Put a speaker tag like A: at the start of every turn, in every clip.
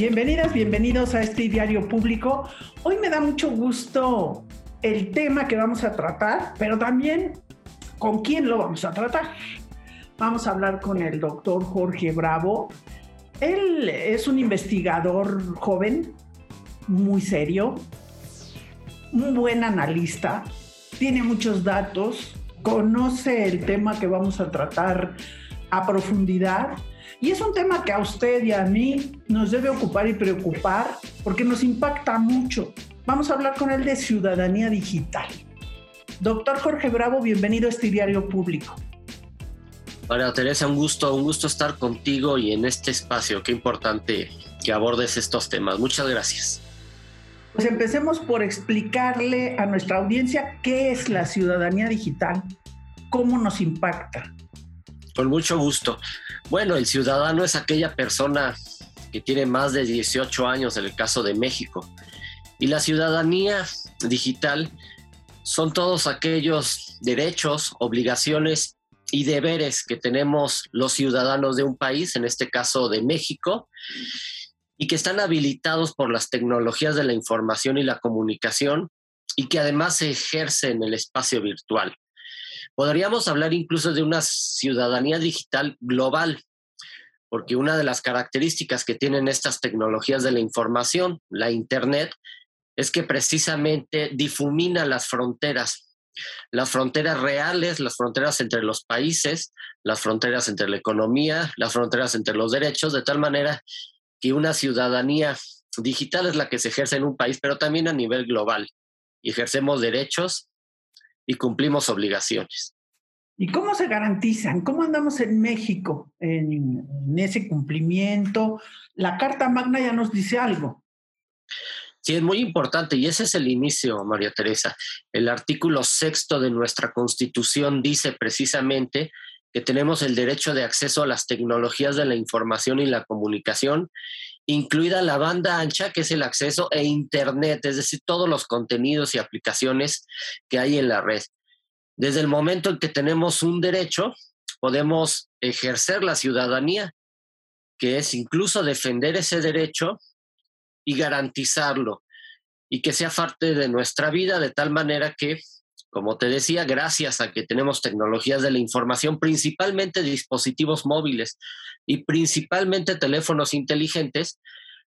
A: Bienvenidas, bienvenidos a este diario público. Hoy me da mucho gusto el tema que vamos a tratar, pero también con quién lo vamos a tratar. Vamos a hablar con el doctor Jorge Bravo. Él es un investigador joven, muy serio, un buen analista, tiene muchos datos, conoce el tema que vamos a tratar a profundidad y es un tema que a usted y a mí nos debe ocupar y preocupar porque nos impacta mucho. Vamos a hablar con él de ciudadanía digital. Doctor Jorge Bravo, bienvenido a este diario público.
B: María Teresa, un gusto, un gusto estar contigo y en este espacio. Qué importante que abordes estos temas. Muchas gracias.
A: Pues empecemos por explicarle a nuestra audiencia qué es la ciudadanía digital, cómo nos impacta.
B: Con mucho gusto. Bueno, el ciudadano es aquella persona que tiene más de 18 años en el caso de México. Y la ciudadanía digital son todos aquellos derechos, obligaciones y deberes que tenemos los ciudadanos de un país, en este caso de México, y que están habilitados por las tecnologías de la información y la comunicación y que además se ejerce en el espacio virtual. Podríamos hablar incluso de una ciudadanía digital global, porque una de las características que tienen estas tecnologías de la información, la Internet, es que precisamente difumina las fronteras, las fronteras reales, las fronteras entre los países, las fronteras entre la economía, las fronteras entre los derechos, de tal manera que una ciudadanía digital es la que se ejerce en un país, pero también a nivel global. Ejercemos derechos y cumplimos obligaciones.
A: ¿Y cómo se garantizan? ¿Cómo andamos en México en, ese cumplimiento? La Carta Magna ya nos dice algo.
B: Sí, es muy importante y ese es el inicio, María Teresa. El artículo sexto de nuestra Constitución dice precisamente que tenemos el derecho de acceso a las tecnologías de la información y la comunicación, incluida la banda ancha, que es el acceso, e Internet, es decir, todos los contenidos y aplicaciones que hay en la red. Desde el momento en que tenemos un derecho, podemos ejercer la ciudadanía, que es incluso defender ese derecho y garantizarlo, y que sea parte de nuestra vida de tal manera que como te decía, gracias a que tenemos tecnologías de la información, principalmente dispositivos móviles y principalmente teléfonos inteligentes,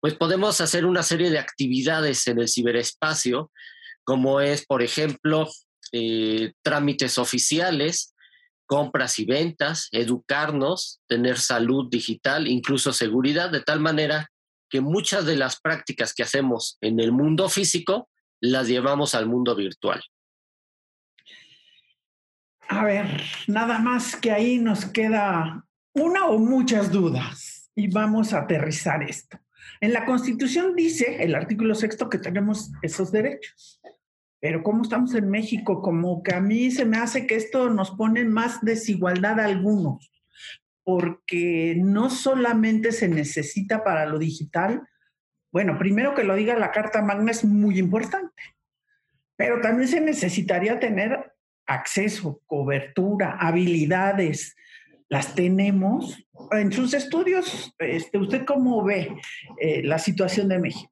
B: pues podemos hacer una serie de actividades en el ciberespacio, como es, por ejemplo, eh, trámites oficiales, compras y ventas, educarnos, tener salud digital, incluso seguridad, de tal manera que muchas de las prácticas que hacemos en el mundo físico las llevamos al mundo virtual.
A: A ver, nada más que ahí nos queda una o muchas dudas y vamos a aterrizar esto. En la Constitución dice el artículo sexto que tenemos esos derechos, pero ¿cómo estamos en México? Como que a mí se me hace que esto nos pone más desigualdad a algunos, porque no solamente se necesita para lo digital, bueno, primero que lo diga la Carta Magna es muy importante, pero también se necesitaría tener acceso, cobertura, habilidades, las tenemos. En sus estudios, este, ¿usted cómo ve eh, la situación de México?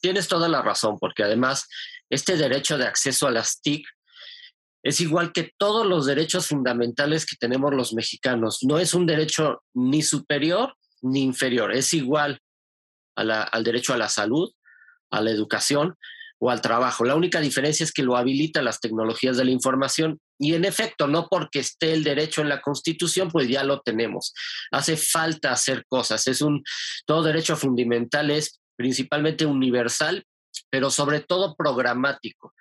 B: Tienes toda la razón, porque además este derecho de acceso a las TIC es igual que todos los derechos fundamentales que tenemos los mexicanos. No es un derecho ni superior ni inferior, es igual al derecho a la salud, a la educación, o al trabajo. La única diferencia es que lo habilita las tecnologías de la información y en efecto, no porque esté el derecho en la Constitución, pues ya lo tenemos. Hace falta hacer cosas. Es un todo derecho fundamental es principalmente universal, pero sobre todo programático.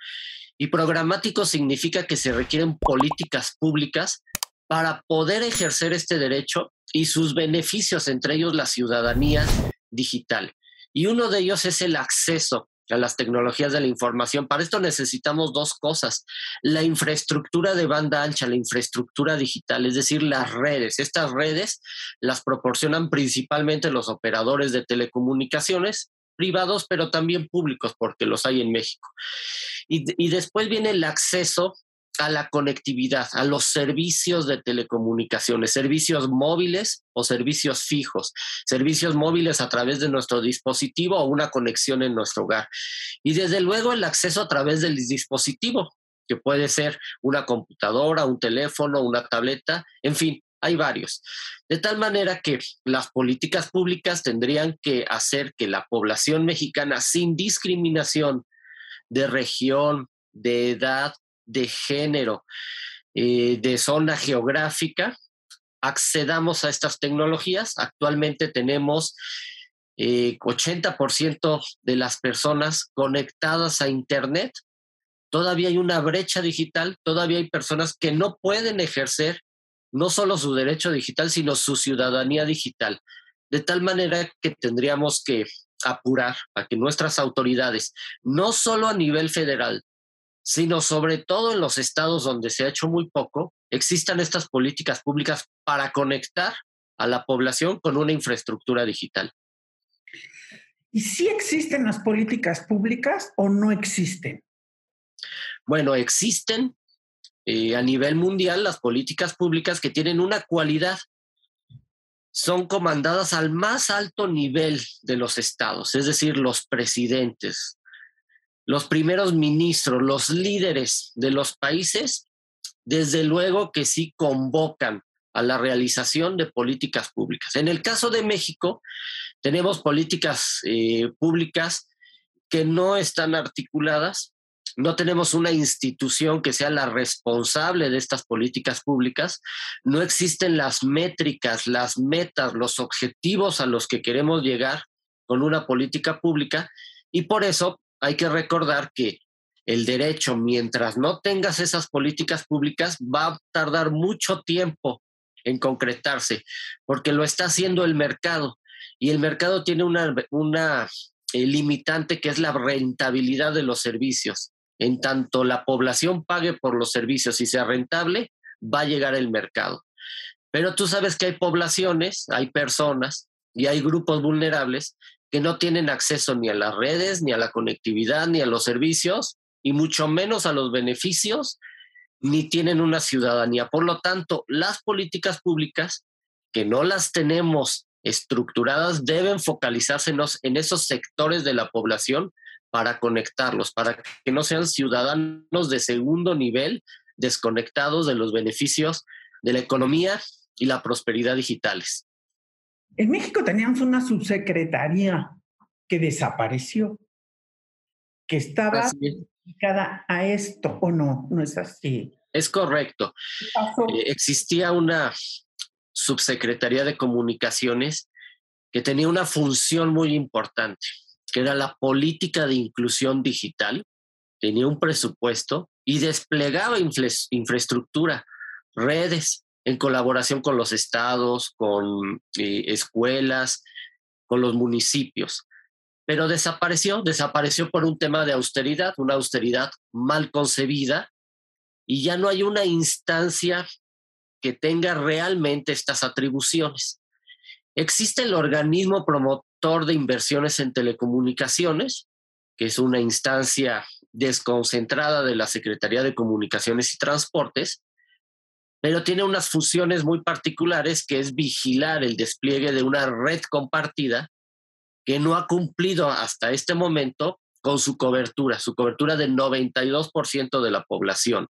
B: Y programático significa que se requieren políticas públicas para poder ejercer este derecho y sus beneficios, entre ellos la ciudadanía digital. Y uno de ellos es el acceso a las tecnologías de la información. Para esto necesitamos dos cosas, la infraestructura de banda ancha, la infraestructura digital, es decir, las redes. Estas redes las proporcionan principalmente los operadores de telecomunicaciones privados, pero también públicos, porque los hay en México. Y, y después viene el acceso a la conectividad, a los servicios de telecomunicaciones, servicios móviles o servicios fijos, servicios móviles a través de nuestro dispositivo o una conexión en nuestro hogar. Y desde luego el acceso a través del dispositivo, que puede ser una computadora, un teléfono, una tableta, en fin, hay varios. De tal manera que las políticas públicas tendrían que hacer que la población mexicana, sin discriminación de región, de edad, de género, eh, de zona geográfica, accedamos a estas tecnologías. Actualmente tenemos 80% eh, de las personas conectadas a Internet. Todavía hay una brecha digital, todavía hay personas que no pueden ejercer no solo su derecho digital, sino su ciudadanía digital. De tal manera que tendríamos que apurar a que nuestras autoridades, no solo a nivel federal, sino sobre todo en los estados donde se ha hecho muy poco, existan estas políticas públicas para conectar a la población con una infraestructura digital.
A: ¿Y si existen las políticas públicas o no existen?
B: Bueno, existen eh, a nivel mundial las políticas públicas que tienen una cualidad. Son comandadas al más alto nivel de los estados, es decir, los presidentes, los primeros ministros, los líderes de los países, desde luego que sí convocan a la realización de políticas públicas. En el caso de México, tenemos políticas eh, públicas que no están articuladas, no tenemos una institución que sea la responsable de estas políticas públicas, no existen las métricas, las metas, los objetivos a los que queremos llegar con una política pública y por eso hay que recordar que el derecho, mientras no tengas esas políticas públicas, va a tardar mucho tiempo en concretarse, porque lo está haciendo el mercado. Y el mercado tiene una, eh, limitante que es la rentabilidad de los servicios. En tanto la población pague por los servicios y sea rentable, va a llegar el mercado. Pero tú sabes que hay poblaciones, hay personas y hay grupos vulnerables que no tienen acceso ni a las redes, ni a la conectividad, ni a los servicios, y mucho menos a los beneficios, ni tienen una ciudadanía. Por lo tanto, las políticas públicas, que no las tenemos estructuradas, deben focalizarse en esos sectores de la población para conectarlos, para que no sean ciudadanos de segundo nivel, desconectados de los beneficios de la economía y la prosperidad digitales.
A: En México teníamos una subsecretaría que desapareció, que estaba dedicada a esto, ¿o no? No es así.
B: Es correcto. Eh, existía una subsecretaría de comunicaciones que tenía una función muy importante, que era la política de inclusión digital, tenía un presupuesto y desplegaba infraestructura, redes, en colaboración con los estados, con eh, escuelas, con los municipios. Pero desapareció, desapareció por un tema de austeridad, una austeridad mal concebida, y ya no hay una instancia que tenga realmente estas atribuciones. Existe el organismo promotor de inversiones en telecomunicaciones, que es una instancia desconcentrada de la Secretaría de Comunicaciones y Transportes, pero tiene unas funciones muy particulares que es vigilar el despliegue de una red compartida que no ha cumplido hasta este momento con su cobertura, su cobertura del 92% de la población.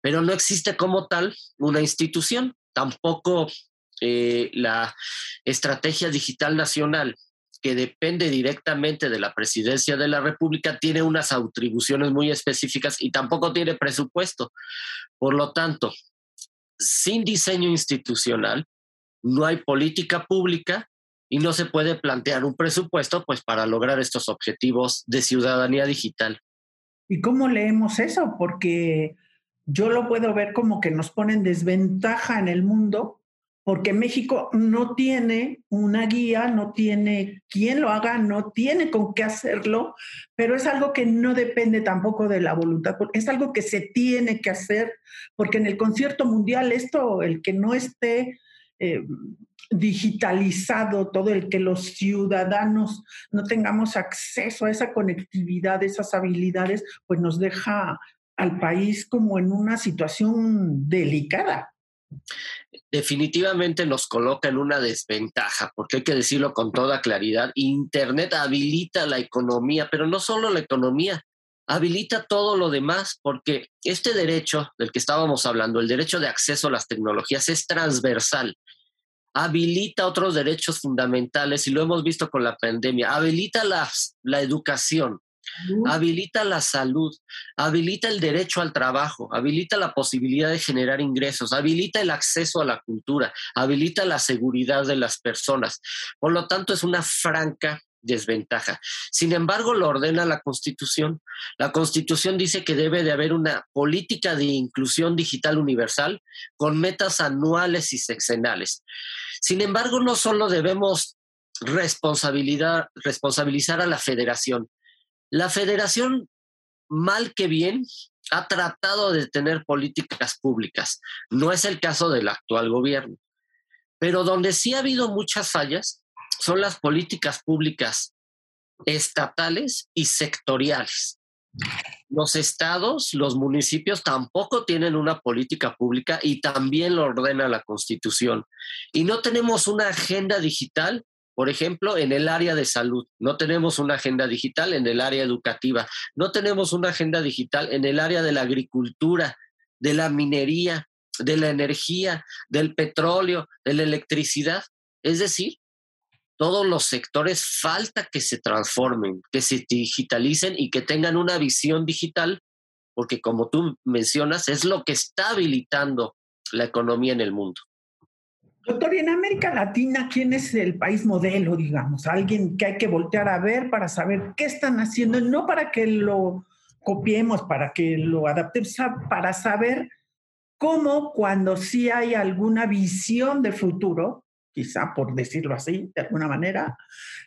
B: Pero no existe como tal una institución, tampoco eh, la estrategia digital nacional que depende directamente de la presidencia de la República, tiene unas atribuciones muy específicas y tampoco tiene presupuesto. Por lo tanto, sin diseño institucional, no hay política pública y no se puede plantear un presupuesto pues para lograr estos objetivos de ciudadanía digital.
A: ¿Y cómo leemos eso? Porque yo lo puedo ver como que nos ponen desventaja en el mundo porque México no tiene una guía, no tiene quien lo haga, no tiene con qué hacerlo, pero es algo que no depende tampoco de la voluntad, es algo que se tiene que hacer, porque en el concierto mundial esto, el que no esté eh, digitalizado, todo el que los ciudadanos no tengamos acceso a esa conectividad, esas habilidades, pues nos deja al país como en una situación delicada.
B: Definitivamente nos coloca en una desventaja, porque hay que decirlo con toda claridad, Internet habilita la economía, pero no solo la economía, habilita todo lo demás, porque este derecho del que estábamos hablando, el derecho de acceso a las tecnologías, es transversal habilita otros derechos fundamentales y lo hemos visto con la pandemia, habilita la, la educación, habilita la salud, habilita el derecho al trabajo, habilita la posibilidad de generar ingresos, habilita el acceso a la cultura, habilita la seguridad de las personas. Por lo tanto, es una franca desventaja. Sin embargo, lo ordena la Constitución. La Constitución dice que debe de haber una política de inclusión digital universal con metas anuales y sexenales. Sin embargo, no solo debemos responsabilizar a la federación. La federación, mal que bien, ha tratado de tener políticas públicas. No es el caso del actual gobierno. Pero donde sí ha habido muchas fallas son las políticas públicas estatales y sectoriales. Los estados, los municipios tampoco tienen una política pública y también lo ordena la Constitución. Y no tenemos una agenda digital, por ejemplo, en el área de salud. No tenemos una agenda digital en el área educativa. No tenemos una agenda digital en el área de la agricultura, de la minería, de la energía, del petróleo, de la electricidad. Es decir, todos los sectores falta que se transformen, que se digitalicen y que tengan una visión digital, porque como tú mencionas, es lo que está habilitando la economía en el mundo.
A: Doctor, y en América Latina, ¿quién es el país modelo, digamos? Alguien que hay que voltear a ver para saber qué están haciendo, no para que lo copiemos, para que lo adaptemos, para saber cómo cuando sí hay alguna visión de futuro, quizá por decirlo así, de alguna manera,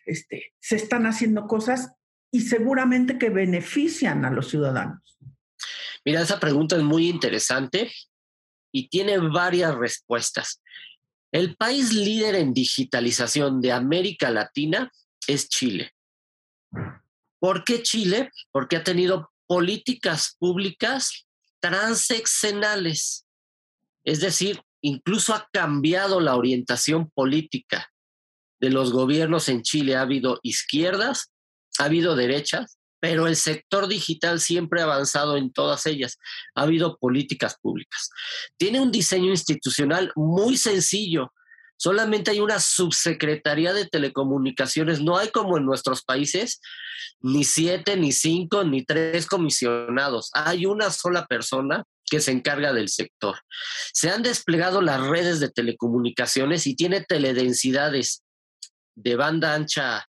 A: este, se están haciendo cosas y seguramente que benefician a los ciudadanos.
B: Mira, esa pregunta es muy interesante y tiene varias respuestas. El país líder en digitalización de América Latina es Chile. ¿Por qué Chile? Porque ha tenido políticas públicas transeccionales, es decir, incluso ha cambiado la orientación política de los gobiernos en Chile. Ha habido izquierdas, ha habido derechas, pero el sector digital siempre ha avanzado en todas ellas. Ha habido políticas públicas. Tiene un diseño institucional muy sencillo. Solamente hay una subsecretaría de telecomunicaciones. No hay como en nuestros países ni siete, ni cinco, ni tres comisionados. Hay una sola persona que se encarga del sector. Se han desplegado las redes de telecomunicaciones y tiene teledensidades de banda ancha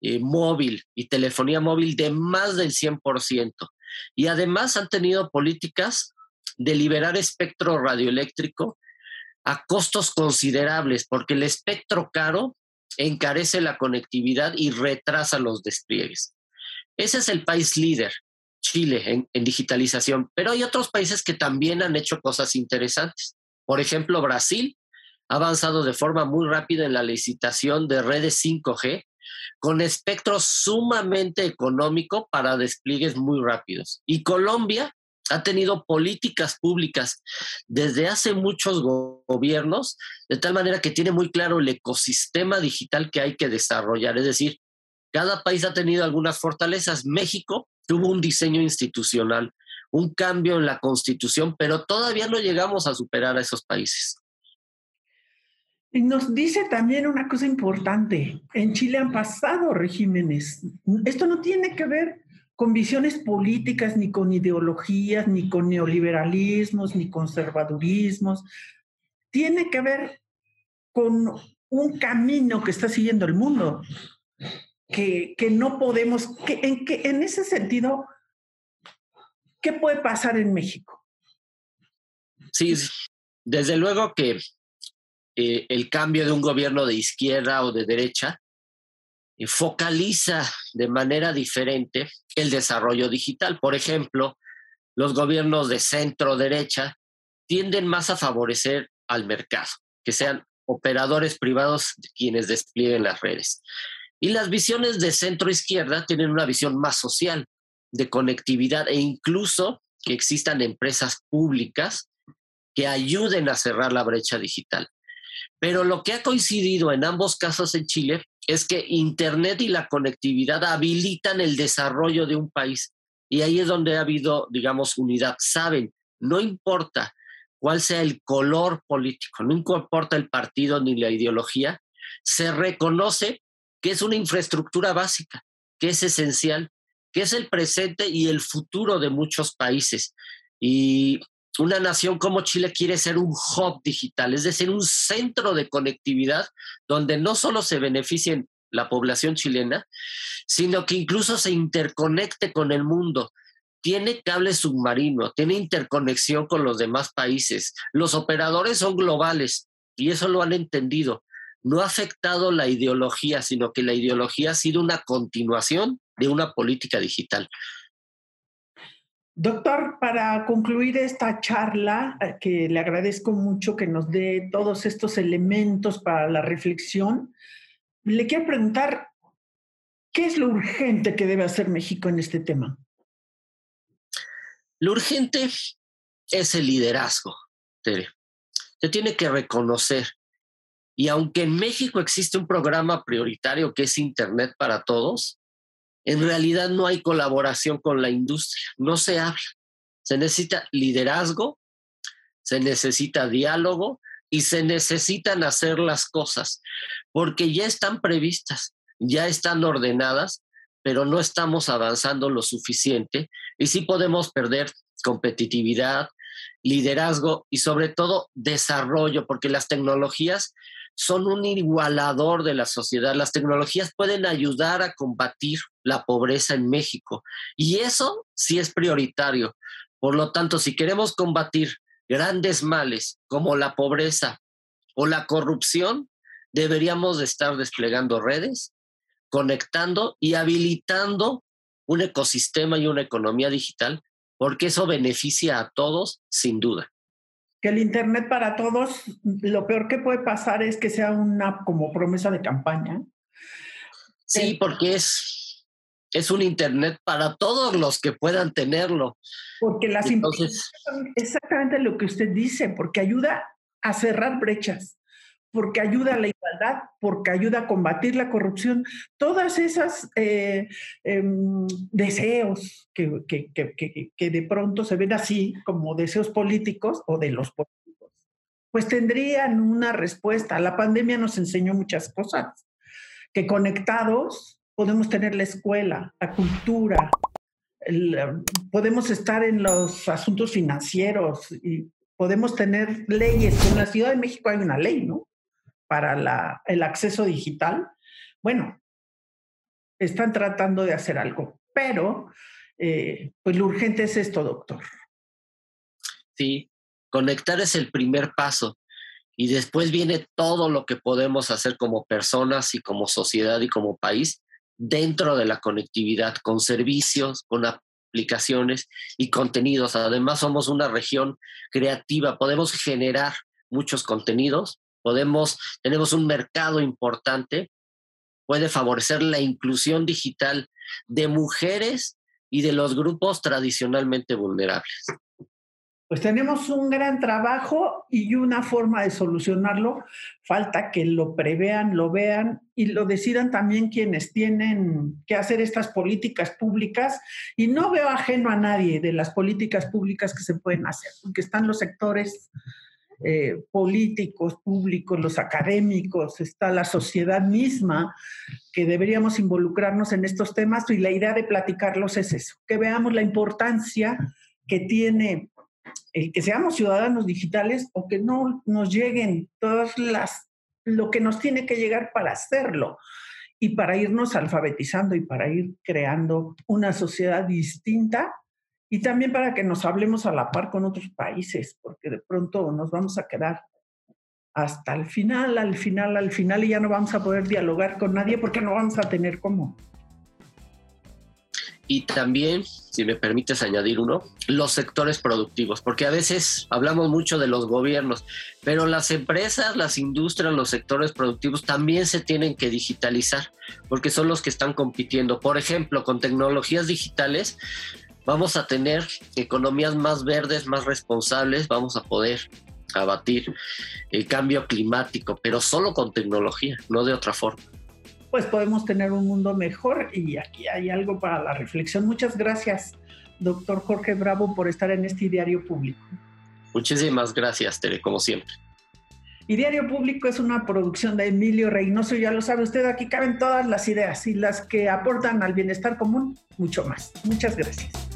B: eh, móvil y telefonía móvil de más del 100%. Y además han tenido políticas de liberar espectro radioeléctrico a costos considerables, porque el espectro caro encarece la conectividad y retrasa los despliegues. Ese es el país líder. Chile en, digitalización, pero hay otros países que también han hecho cosas interesantes. Por ejemplo, Brasil ha avanzado de forma muy rápida en la licitación de redes 5G con espectro sumamente económico para despliegues muy rápidos. Y Colombia ha tenido políticas públicas desde hace muchos gobiernos, de tal manera que tiene muy claro el ecosistema digital que hay que desarrollar. Es decir, cada país ha tenido algunas fortalezas. México tuvo un diseño institucional, un cambio en la constitución, pero todavía no llegamos a superar a esos países.
A: Y nos dice también una cosa importante, en Chile han pasado regímenes. Esto no tiene que ver con visiones políticas, ni con ideologías, ni con neoliberalismos, ni conservadurismos. Tiene que ver con un camino que está siguiendo el mundo que, no podemos, que, en, que, en ese sentido, ¿qué puede pasar en México?
B: Sí, desde luego que eh, el cambio de un gobierno de izquierda o de derecha eh, focaliza de manera diferente el desarrollo digital. Por ejemplo, los gobiernos de centro derecha tienden más a favorecer al mercado, que sean operadores privados quienes desplieguen las redes. Y las visiones de centro izquierda tienen una visión más social, de conectividad e incluso que existan empresas públicas que ayuden a cerrar la brecha digital. Pero lo que ha coincidido en ambos casos en Chile es que Internet y la conectividad habilitan el desarrollo de un país. Y ahí es donde ha habido, digamos, unidad. Saben, no importa cuál sea el color político, no importa el partido ni la ideología, se reconoce que es una infraestructura básica, que es esencial, que es el presente y el futuro de muchos países. Y una nación como Chile quiere ser un hub digital, es decir, un centro de conectividad donde no solo se beneficien la población chilena, sino que incluso se interconecte con el mundo. Tiene cable submarino, tiene interconexión con los demás países. Los operadores son globales y eso lo han entendido. No ha afectado la ideología, sino que la ideología ha sido una continuación de una política digital.
A: Doctor, para concluir esta charla, eh, que le agradezco mucho que nos dé todos estos elementos para la reflexión, le quiero preguntar, ¿qué es lo urgente que debe hacer México en este tema?
B: Lo urgente es el liderazgo, Tere. Se tiene que reconocer. Y aunque en México existe un programa prioritario que es Internet para Todos, en realidad no hay colaboración con la industria, no se habla. Se necesita liderazgo, se necesita diálogo y se necesitan hacer las cosas, porque ya están previstas, ya están ordenadas, pero no estamos avanzando lo suficiente y sí podemos perder competitividad, liderazgo y sobre todo desarrollo, porque las tecnologías son un igualador de la sociedad. Las tecnologías pueden ayudar a combatir la pobreza en México y eso sí es prioritario. Por lo tanto, si queremos combatir grandes males como la pobreza o la corrupción, deberíamos de estar desplegando redes, conectando y habilitando un ecosistema y una economía digital, porque eso beneficia a todos sin duda
A: que el Internet para todos, lo peor que puede pasar es que sea una como promesa de campaña.
B: Sí, porque es, es un Internet para todos los que puedan tenerlo.
A: Porque las Entonces, exactamente lo que usted dice, porque ayuda a cerrar brechas porque ayuda a la porque ayuda a combatir la corrupción, todas esas eh, em, deseos que, que, de pronto se ven así como deseos políticos o de los políticos, pues tendrían una respuesta. La pandemia nos enseñó muchas cosas, que conectados podemos tener la escuela, la cultura, podemos estar en los asuntos financieros y podemos tener leyes. En la Ciudad de México hay una ley, ¿no? Para el acceso digital, bueno, están tratando de hacer algo, pero eh, pues lo urgente es esto, doctor.
B: Sí, conectar es el primer paso y después viene todo lo que podemos hacer como personas y como sociedad y como país dentro de la conectividad, con servicios, con aplicaciones y contenidos. Además, somos una región creativa, podemos generar muchos contenidos podemos, tenemos un mercado importante, puede favorecer la inclusión digital de mujeres y de los grupos tradicionalmente vulnerables.
A: Pues tenemos un gran trabajo y una forma de solucionarlo. Falta que lo prevean, lo vean y lo decidan también quienes tienen que hacer estas políticas públicas. Y no veo ajeno a nadie de las políticas públicas que se pueden hacer, porque están los sectores eh, políticos, públicos, los académicos, está la sociedad misma, que deberíamos involucrarnos en estos temas y la idea de platicarlos es eso, que veamos la importancia que tiene el que seamos ciudadanos digitales o que no nos lleguen todas las, lo que nos tiene que llegar para hacerlo y para irnos alfabetizando y para ir creando una sociedad distinta y también para que nos hablemos a la par con otros países, porque de pronto nos vamos a quedar hasta el final, al final, al final y ya no vamos a poder dialogar con nadie porque no vamos a tener cómo.
B: Y también, si me permites añadir uno, los sectores productivos, porque a veces hablamos mucho de los gobiernos, pero las empresas, las industrias, los sectores productivos también se tienen que digitalizar, porque son los que están compitiendo. Por ejemplo, con tecnologías digitales, vamos a tener economías más verdes, más responsables, vamos a poder abatir el cambio climático, pero solo con tecnología, no de otra forma.
A: Pues podemos tener un mundo mejor y aquí hay algo para la reflexión. Muchas gracias, doctor Jorge Bravo, por estar en este diario público.
B: Muchísimas gracias, Tere, como siempre.
A: Y Diario Público es una producción de Emilio Reynoso, ya lo sabe usted, aquí caben todas las ideas y las que aportan al bienestar común, mucho más. Muchas gracias.